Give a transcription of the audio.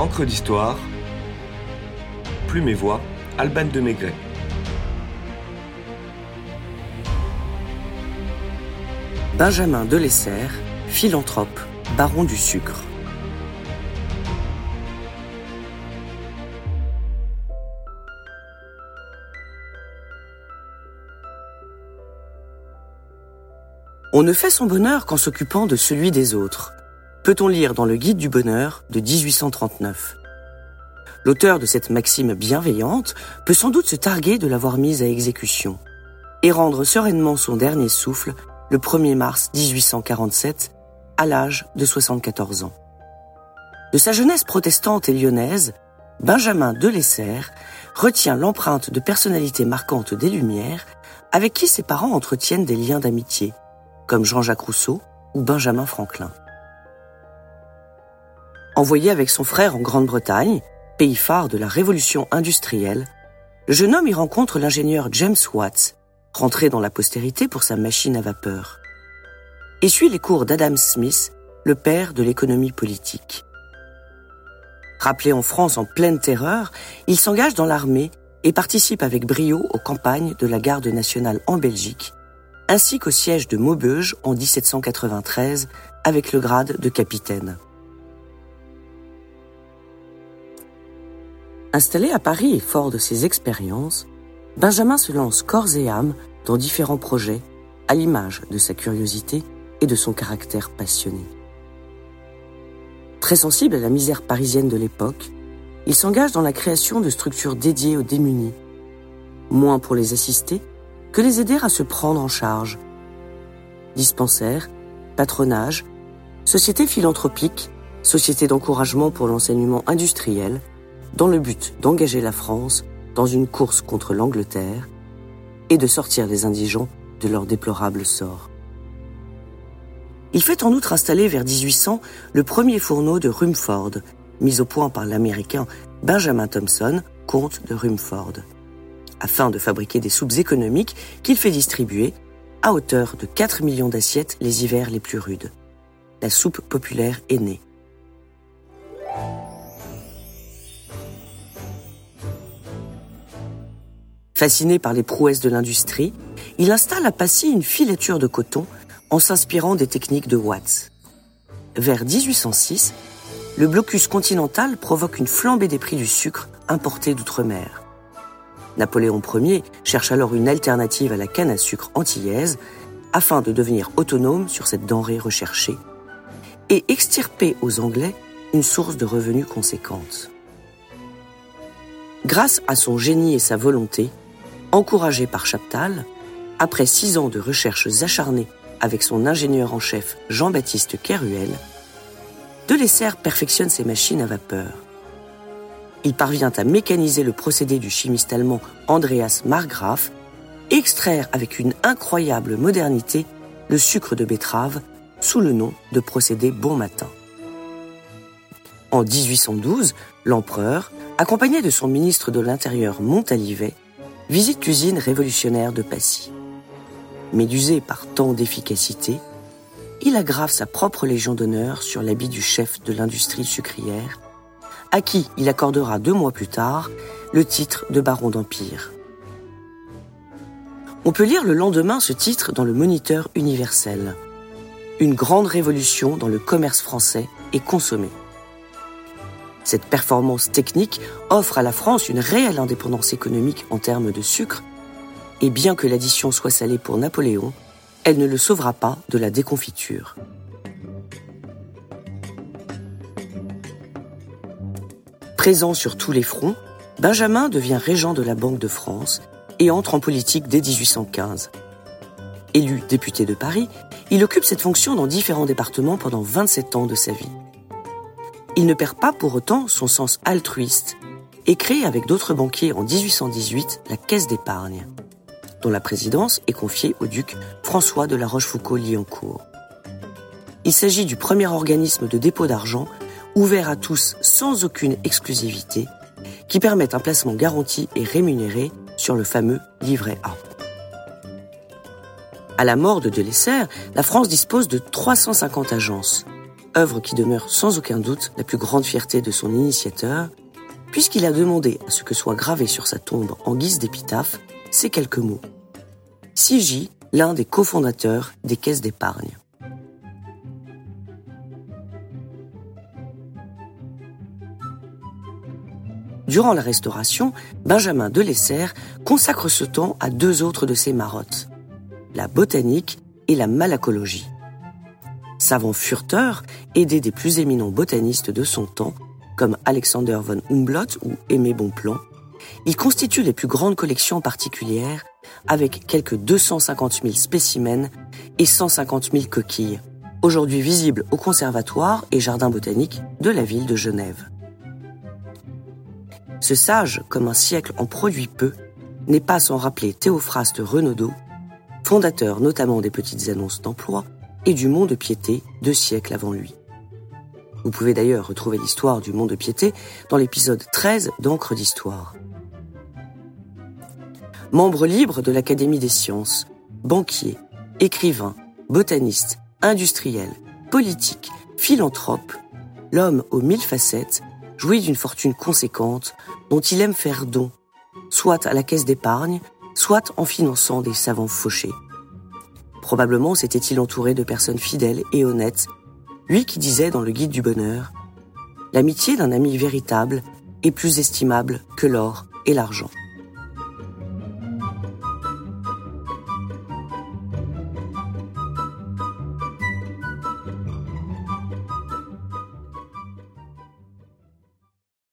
Encre d'histoire, Plume et Voix, Alban de Maigret. Benjamin Delessert, philanthrope, baron du sucre. On ne fait son bonheur qu'en s'occupant de celui des autres. Peut-on lire dans le Guide du bonheur de 1839 L'auteur de cette maxime bienveillante peut sans doute se targuer de l'avoir mise à exécution et rendre sereinement son dernier souffle le 1er mars 1847 à l'âge de 74 ans. De sa jeunesse protestante et lyonnaise, Benjamin Delessert retient l'empreinte de personnalités marquantes des Lumières avec qui ses parents entretiennent des liens d'amitié, comme Jean-Jacques Rousseau ou Benjamin Franklin. Envoyé avec son frère en Grande-Bretagne, pays phare de la révolution industrielle, le jeune homme y rencontre l'ingénieur James Watts, rentré dans la postérité pour sa machine à vapeur, et suit les cours d'Adam Smith, le père de l'économie politique. Rappelé en France en pleine terreur, il s'engage dans l'armée et participe avec brio aux campagnes de la garde nationale en Belgique, ainsi qu'au siège de Maubeuge en 1793 avec le grade de capitaine. Installé à Paris et fort de ses expériences, Benjamin se lance corps et âme dans différents projets, à l'image de sa curiosité et de son caractère passionné. Très sensible à la misère parisienne de l'époque, il s'engage dans la création de structures dédiées aux démunis, moins pour les assister que les aider à se prendre en charge. Dispensaires, patronage, sociétés philanthropiques, sociétés d'encouragement pour l'enseignement industriel, dans le but d'engager la France dans une course contre l'Angleterre et de sortir les indigents de leur déplorable sort. Il fait en outre installer vers 1800 le premier fourneau de Rumford, mis au point par l'Américain Benjamin Thompson, comte de Rumford, afin de fabriquer des soupes économiques qu'il fait distribuer à hauteur de 4 millions d'assiettes les hivers les plus rudes. La soupe populaire est née. Fasciné par les prouesses de l'industrie, il installe à Passy une filature de coton en s'inspirant des techniques de Watts. Vers 1806, le blocus continental provoque une flambée des prix du sucre importé d'outre-mer. Napoléon Ier cherche alors une alternative à la canne à sucre antillaise afin de devenir autonome sur cette denrée recherchée et extirper aux Anglais une source de revenus conséquente. Grâce à son génie et sa volonté, Encouragé par Chaptal, après six ans de recherches acharnées avec son ingénieur en chef Jean-Baptiste Keruel, Delessert perfectionne ses machines à vapeur. Il parvient à mécaniser le procédé du chimiste allemand Andreas Margraf extraire avec une incroyable modernité le sucre de betterave sous le nom de procédé Bon Matin. En 1812, l'empereur, accompagné de son ministre de l'Intérieur Montalivet, visite l'usine révolutionnaire de Passy. Médusé par tant d'efficacité, il aggrave sa propre légion d'honneur sur l'habit du chef de l'industrie sucrière, à qui il accordera deux mois plus tard le titre de baron d'Empire. On peut lire le lendemain ce titre dans le Moniteur universel. Une grande révolution dans le commerce français est consommée. Cette performance technique offre à la France une réelle indépendance économique en termes de sucre, et bien que l'addition soit salée pour Napoléon, elle ne le sauvera pas de la déconfiture. Présent sur tous les fronts, Benjamin devient régent de la Banque de France et entre en politique dès 1815. Élu député de Paris, il occupe cette fonction dans différents départements pendant 27 ans de sa vie. Il ne perd pas pour autant son sens altruiste et crée avec d'autres banquiers en 1818 la Caisse d'épargne, dont la présidence est confiée au duc François de la Rochefoucauld-Liancourt. Il s'agit du premier organisme de dépôt d'argent ouvert à tous sans aucune exclusivité, qui permet un placement garanti et rémunéré sur le fameux livret A. À la mort de Delessert, la France dispose de 350 agences, œuvre qui demeure sans aucun doute la plus grande fierté de son initiateur, puisqu'il a demandé à ce que soit gravé sur sa tombe en guise d'épitaphe ces quelques mots. Sigi, l'un des cofondateurs des caisses d'épargne. Durant la Restauration, Benjamin Delessert consacre ce temps à deux autres de ses marottes, la botanique et la malacologie. Savant furteur, aidé des plus éminents botanistes de son temps, comme Alexander von Humboldt ou Aimé Bonpland, il constitue les plus grandes collections particulières avec quelques 250 000 spécimens et 150 000 coquilles, aujourd'hui visibles au conservatoire et jardin botanique de la ville de Genève. Ce sage, comme un siècle en produit peu, n'est pas sans rappeler Théophraste Renaudot, fondateur notamment des petites annonces d'emploi et du Mont de Piété deux siècles avant lui. Vous pouvez d'ailleurs retrouver l'histoire du Mont de Piété dans l'épisode 13 d'Encre d'Histoire. Membre libre de l'Académie des sciences, banquier, écrivain, botaniste, industriel, politique, philanthrope, l'homme aux mille facettes jouit d'une fortune conséquente dont il aime faire don, soit à la caisse d'épargne, soit en finançant des savants fauchés. Probablement s'était-il entouré de personnes fidèles et honnêtes, lui qui disait dans le Guide du bonheur L'amitié d'un ami véritable est plus estimable que l'or et l'argent.